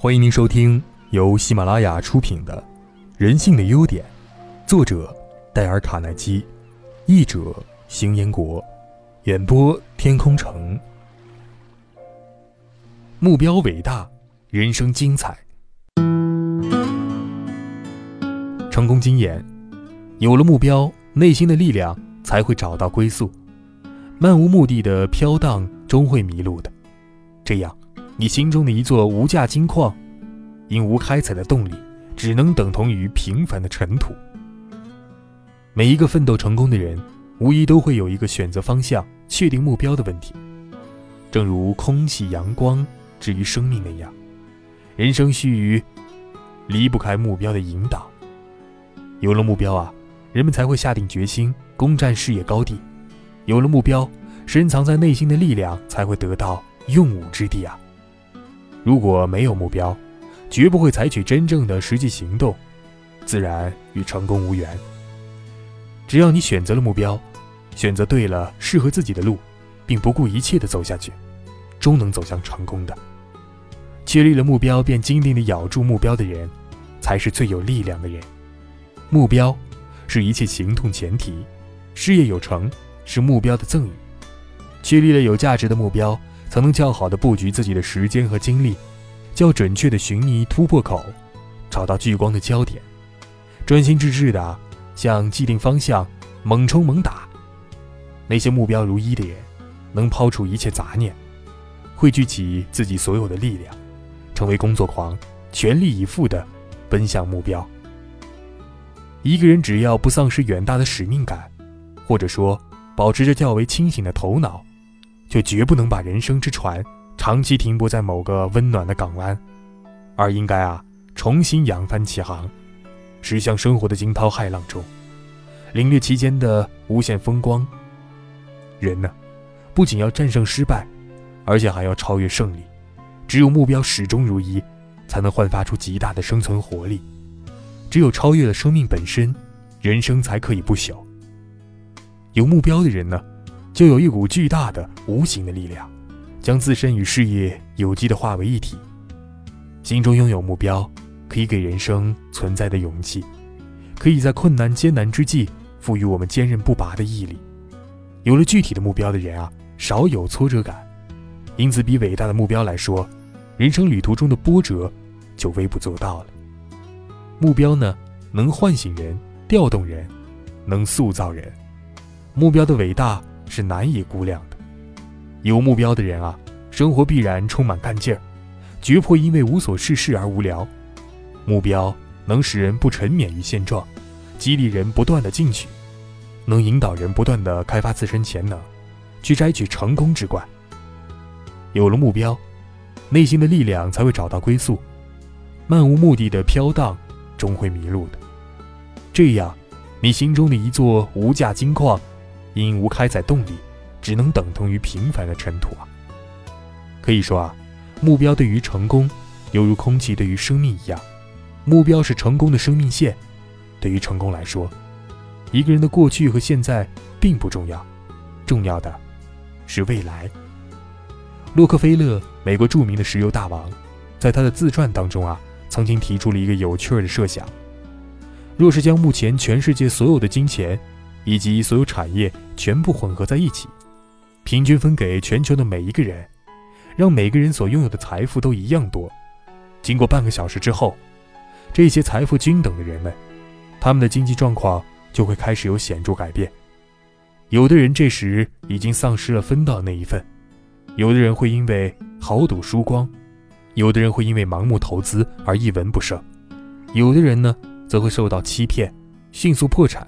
欢迎您收听由喜马拉雅出品的《人性的优点》，作者戴尔·卡耐基，译者邢彦国，演播天空城。目标伟大，人生精彩。成功经验：有了目标，内心的力量才会找到归宿。漫无目的的飘荡，终会迷路的。这样。你心中的一座无价金矿，因无开采的动力，只能等同于平凡的尘土。每一个奋斗成功的人，无疑都会有一个选择方向、确定目标的问题。正如空气、阳光至于生命那样，人生须臾离不开目标的引导。有了目标啊，人们才会下定决心攻占事业高地。有了目标，深藏在内心的力量才会得到用武之地啊。如果没有目标，绝不会采取真正的实际行动，自然与成功无缘。只要你选择了目标，选择对了适合自己的路，并不顾一切的走下去，终能走向成功的。确立了目标便坚定的咬住目标的人，才是最有力量的人。目标是一切行动前提，事业有成是目标的赠予。确立了有价值的目标。才能较好的布局自己的时间和精力，较准确的寻觅突破口，找到聚光的焦点，专心致志的向既定方向猛冲猛打。那些目标如一的人，能抛除一切杂念，汇聚起自己所有的力量，成为工作狂，全力以赴的奔向目标。一个人只要不丧失远大的使命感，或者说保持着较为清醒的头脑。就绝不能把人生之船长期停泊在某个温暖的港湾，而应该啊重新扬帆起航，驶向生活的惊涛骇浪中，领略其间的无限风光。人呢，不仅要战胜失败，而且还要超越胜利。只有目标始终如一，才能焕发出极大的生存活力。只有超越了生命本身，人生才可以不朽。有目标的人呢？就有一股巨大的无形的力量，将自身与事业有机的化为一体。心中拥有目标，可以给人生存在的勇气，可以在困难艰难之际赋予我们坚韧不拔的毅力。有了具体的目标的人啊，少有挫折感，因此比伟大的目标来说，人生旅途中的波折就微不足道了。目标呢，能唤醒人，调动人，能塑造人。目标的伟大。是难以估量的。有目标的人啊，生活必然充满干劲儿，绝不会因为无所事事而无聊。目标能使人不沉湎于现状，激励人不断的进取，能引导人不断的开发自身潜能，去摘取成功之冠。有了目标，内心的力量才会找到归宿。漫无目的的飘荡，终会迷路的。这样，你心中的一座无价金矿。因无开采动力，只能等同于平凡的尘土啊！可以说啊，目标对于成功，犹如空气对于生命一样。目标是成功的生命线。对于成功来说，一个人的过去和现在并不重要，重要的是未来。洛克菲勒，美国著名的石油大王，在他的自传当中啊，曾经提出了一个有趣的设想：若是将目前全世界所有的金钱，以及所有产业全部混合在一起，平均分给全球的每一个人，让每个人所拥有的财富都一样多。经过半个小时之后，这些财富均等的人们，他们的经济状况就会开始有显著改变。有的人这时已经丧失了分到那一份，有的人会因为豪赌输光，有的人会因为盲目投资而一文不剩，有的人呢则会受到欺骗，迅速破产。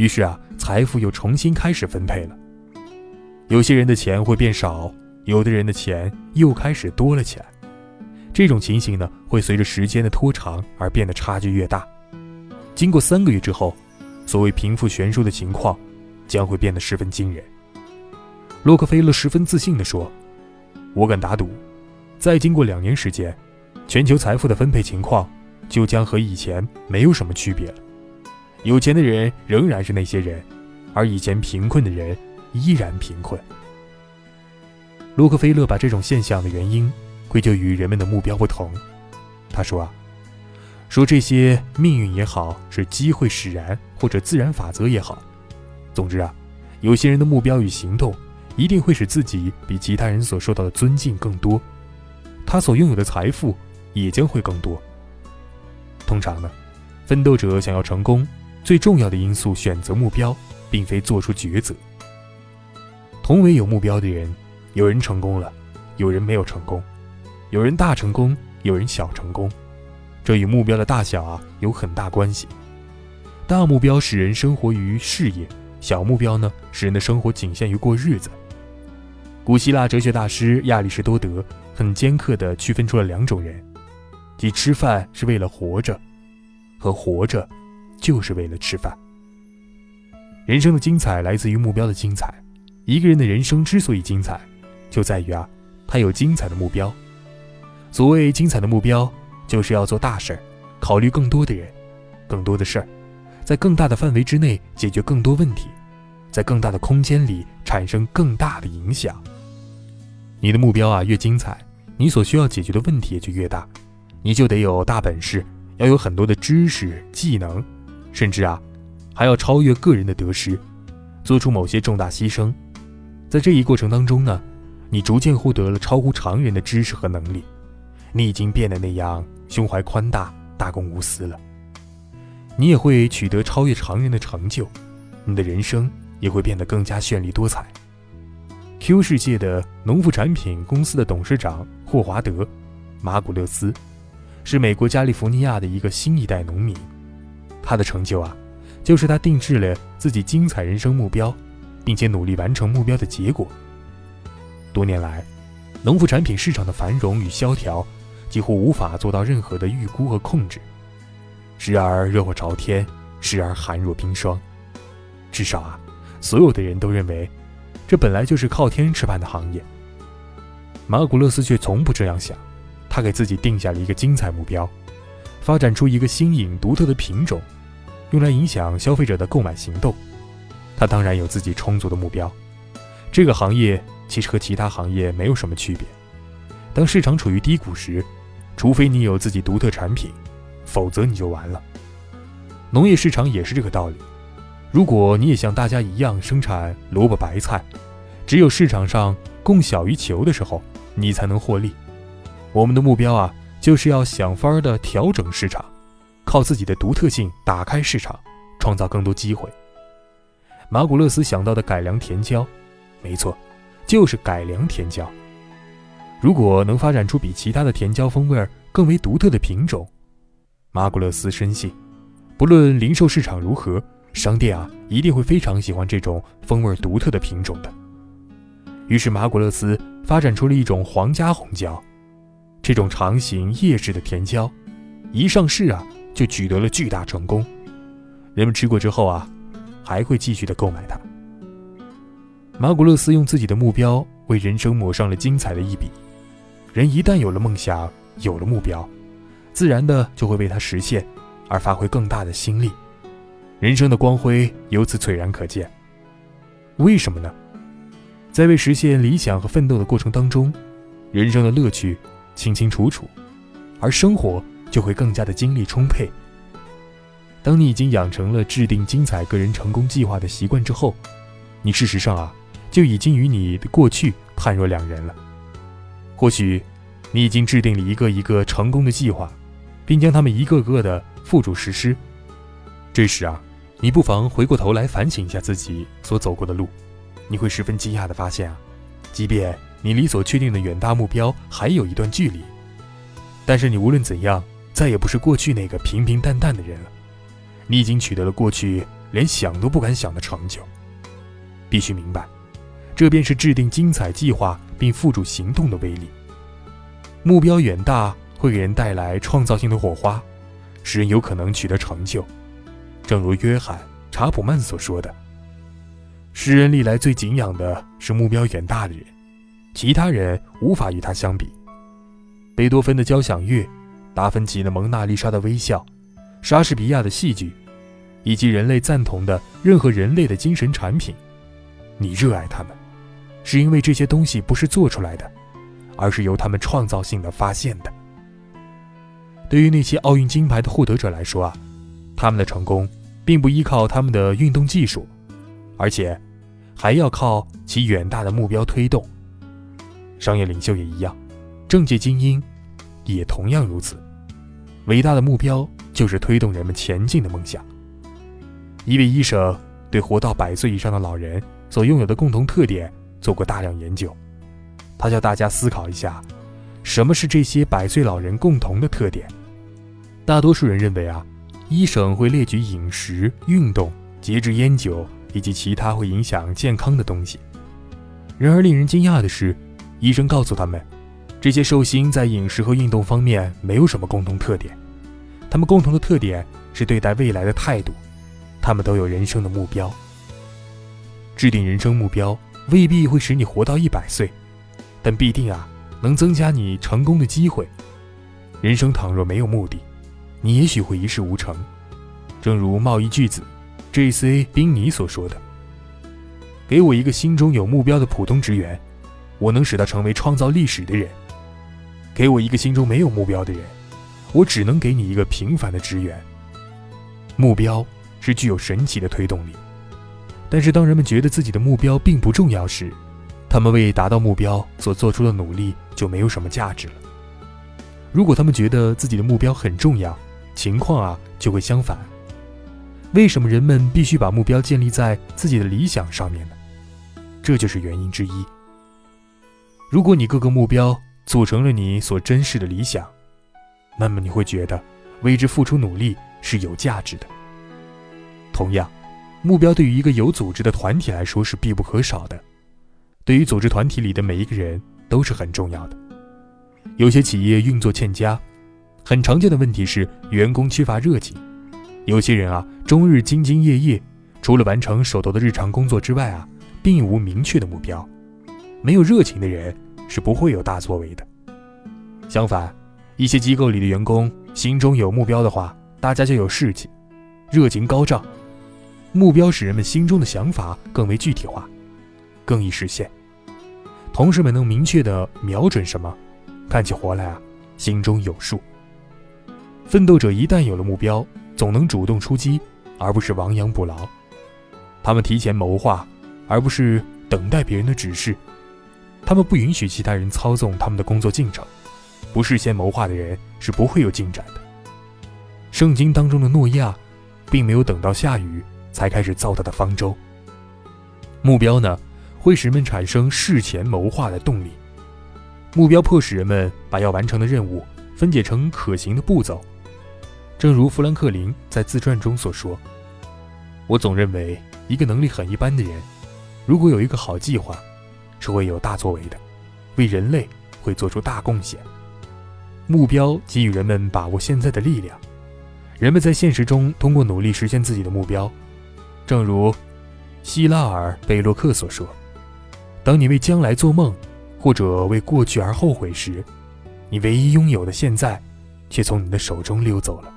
于是啊，财富又重新开始分配了。有些人的钱会变少，有的人的钱又开始多了起来。这种情形呢，会随着时间的拖长而变得差距越大。经过三个月之后，所谓贫富悬殊的情况将会变得十分惊人。洛克菲勒十分自信地说：“我敢打赌，再经过两年时间，全球财富的分配情况就将和以前没有什么区别了。”有钱的人仍然是那些人，而以前贫困的人依然贫困。洛克菲勒把这种现象的原因归咎于人们的目标不同，他说啊，说这些命运也好，是机会使然，或者自然法则也好，总之啊，有些人的目标与行动一定会使自己比其他人所受到的尊敬更多，他所拥有的财富也将会更多。通常呢，奋斗者想要成功，最重要的因素选择目标，并非做出抉择。同为有目标的人，有人成功了，有人没有成功，有人大成功，有人小成功，这与目标的大小啊有很大关系。大目标使人生活于事业，小目标呢使人的生活仅限于过日子。古希腊哲学大师亚里士多德很尖刻地区分出了两种人。即吃饭是为了活着，和活着就是为了吃饭。人生的精彩来自于目标的精彩。一个人的人生之所以精彩，就在于啊，他有精彩的目标。所谓精彩的目标，就是要做大事儿，考虑更多的人，更多的事儿，在更大的范围之内解决更多问题，在更大的空间里产生更大的影响。你的目标啊越精彩，你所需要解决的问题也就越大。你就得有大本事，要有很多的知识、技能，甚至啊，还要超越个人的得失，做出某些重大牺牲。在这一过程当中呢，你逐渐获得了超乎常人的知识和能力，你已经变得那样胸怀宽大、大公无私了。你也会取得超越常人的成就，你的人生也会变得更加绚丽多彩。Q 世界的农副产品公司的董事长霍华德·马古勒斯。是美国加利福尼亚的一个新一代农民，他的成就啊，就是他定制了自己精彩人生目标，并且努力完成目标的结果。多年来，农副产品市场的繁荣与萧条，几乎无法做到任何的预估和控制，时而热火朝天，时而寒若冰霜。至少啊，所有的人都认为，这本来就是靠天吃饭的行业。马古勒斯却从不这样想。他给自己定下了一个精彩目标，发展出一个新颖独特的品种，用来影响消费者的购买行动。他当然有自己充足的目标。这个行业其实和其他行业没有什么区别。当市场处于低谷时，除非你有自己独特产品，否则你就完了。农业市场也是这个道理。如果你也像大家一样生产萝卜白菜，只有市场上供小于求的时候，你才能获利。我们的目标啊，就是要想法儿的调整市场，靠自己的独特性打开市场，创造更多机会。马古勒斯想到的改良甜椒，没错，就是改良甜椒。如果能发展出比其他的甜椒风味更为独特的品种，马古勒斯深信，不论零售市场如何，商店啊一定会非常喜欢这种风味独特的品种的。于是马古勒斯发展出了一种皇家红椒。这种长形叶式的甜椒，一上市啊就取得了巨大成功。人们吃过之后啊，还会继续的购买它。马古勒斯用自己的目标为人生抹上了精彩的一笔。人一旦有了梦想，有了目标，自然的就会为它实现而发挥更大的心力，人生的光辉由此璀然可见。为什么呢？在为实现理想和奋斗的过程当中，人生的乐趣。清清楚楚，而生活就会更加的精力充沛。当你已经养成了制定精彩个人成功计划的习惯之后，你事实上啊就已经与你的过去判若两人了。或许，你已经制定了一个一个成功的计划，并将他们一个个的付诸实施。这时啊，你不妨回过头来反省一下自己所走过的路，你会十分惊讶的发现啊，即便。你离所确定的远大目标还有一段距离，但是你无论怎样，再也不是过去那个平平淡淡的人了。你已经取得了过去连想都不敢想的成就。必须明白，这便是制定精彩计划并付诸行动的威力。目标远大会给人带来创造性的火花，使人有可能取得成就。正如约翰·查普曼所说的：“世人历来最敬仰的是目标远大的人。”其他人无法与他相比。贝多芬的交响乐，达芬奇的《蒙娜丽莎的微笑》，莎士比亚的戏剧，以及人类赞同的任何人类的精神产品，你热爱他们，是因为这些东西不是做出来的，而是由他们创造性的发现的。对于那些奥运金牌的获得者来说啊，他们的成功并不依靠他们的运动技术，而且还要靠其远大的目标推动。商业领袖也一样，政界精英也同样如此。伟大的目标就是推动人们前进的梦想。一位医生对活到百岁以上的老人所拥有的共同特点做过大量研究，他叫大家思考一下，什么是这些百岁老人共同的特点？大多数人认为啊，医生会列举饮食、运动、节制烟酒以及其他会影响健康的东西。然而，令人惊讶的是，医生告诉他们，这些寿星在饮食和运动方面没有什么共同特点，他们共同的特点是对待未来的态度。他们都有人生的目标。制定人生目标未必会使你活到一百岁，但必定啊能增加你成功的机会。人生倘若没有目的，你也许会一事无成。正如贸易巨子 J.C. 宾尼所说的：“给我一个心中有目标的普通职员，我能使他成为创造历史的人；给我一个心中没有目标的人，我只能给你一个平凡的职员。目标。”是具有神奇的推动力，但是当人们觉得自己的目标并不重要时，他们为达到目标所做出的努力就没有什么价值了。如果他们觉得自己的目标很重要，情况啊就会相反。为什么人们必须把目标建立在自己的理想上面呢？这就是原因之一。如果你各个目标组成了你所珍视的理想，那么你会觉得为之付出努力是有价值的。同样，目标对于一个有组织的团体来说是必不可少的。对于组织团体里的每一个人都是很重要的。有些企业运作欠佳，很常见的问题是员工缺乏热情。有些人啊，终日兢兢业业，除了完成手头的日常工作之外啊，并无明确的目标。没有热情的人是不会有大作为的。相反，一些机构里的员工心中有目标的话，大家就有士气，热情高涨。目标使人们心中的想法更为具体化，更易实现。同事们能明确地瞄准什么，干起活来啊，心中有数。奋斗者一旦有了目标，总能主动出击，而不是亡羊补牢。他们提前谋划，而不是等待别人的指示。他们不允许其他人操纵他们的工作进程。不事先谋划的人是不会有进展的。圣经当中的诺亚，并没有等到下雨。才开始造他的方舟。目标呢，会使人们产生事前谋划的动力。目标迫使人们把要完成的任务分解成可行的步骤。正如富兰克林在自传中所说：“我总认为，一个能力很一般的人，如果有一个好计划，是会有大作为的，为人类会做出大贡献。目标给予人们把握现在的力量。人们在现实中通过努力实现自己的目标。”正如希拉尔·贝洛克所说：“当你为将来做梦，或者为过去而后悔时，你唯一拥有的现在，却从你的手中溜走了。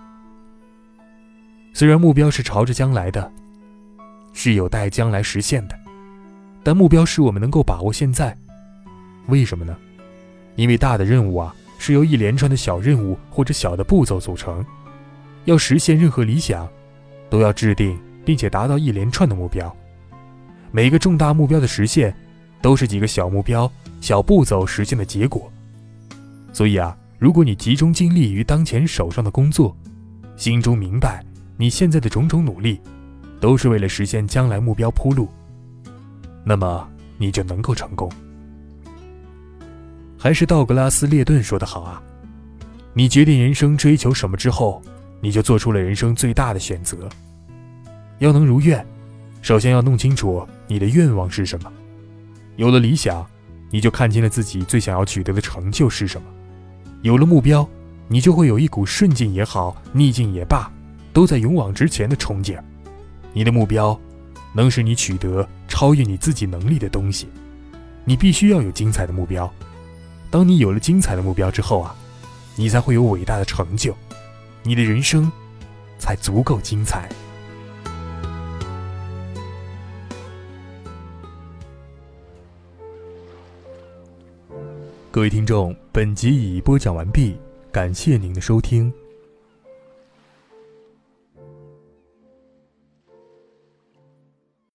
虽然目标是朝着将来的，是有待将来实现的，但目标使我们能够把握现在。为什么呢？因为大的任务啊，是由一连串的小任务或者小的步骤组成。要实现任何理想，都要制定。”并且达到一连串的目标，每个重大目标的实现，都是几个小目标、小步骤实现的结果。所以啊，如果你集中精力于当前手上的工作，心中明白你现在的种种努力，都是为了实现将来目标铺路，那么你就能够成功。还是道格拉斯·列顿说的好啊，你决定人生追求什么之后，你就做出了人生最大的选择。要能如愿，首先要弄清楚你的愿望是什么。有了理想，你就看清了自己最想要取得的成就是什么。有了目标，你就会有一股顺境也好，逆境也罢，都在勇往直前的冲劲。你的目标能使你取得超越你自己能力的东西。你必须要有精彩的目标。当你有了精彩的目标之后啊，你才会有伟大的成就，你的人生才足够精彩。各位听众，本集已播讲完毕，感谢您的收听。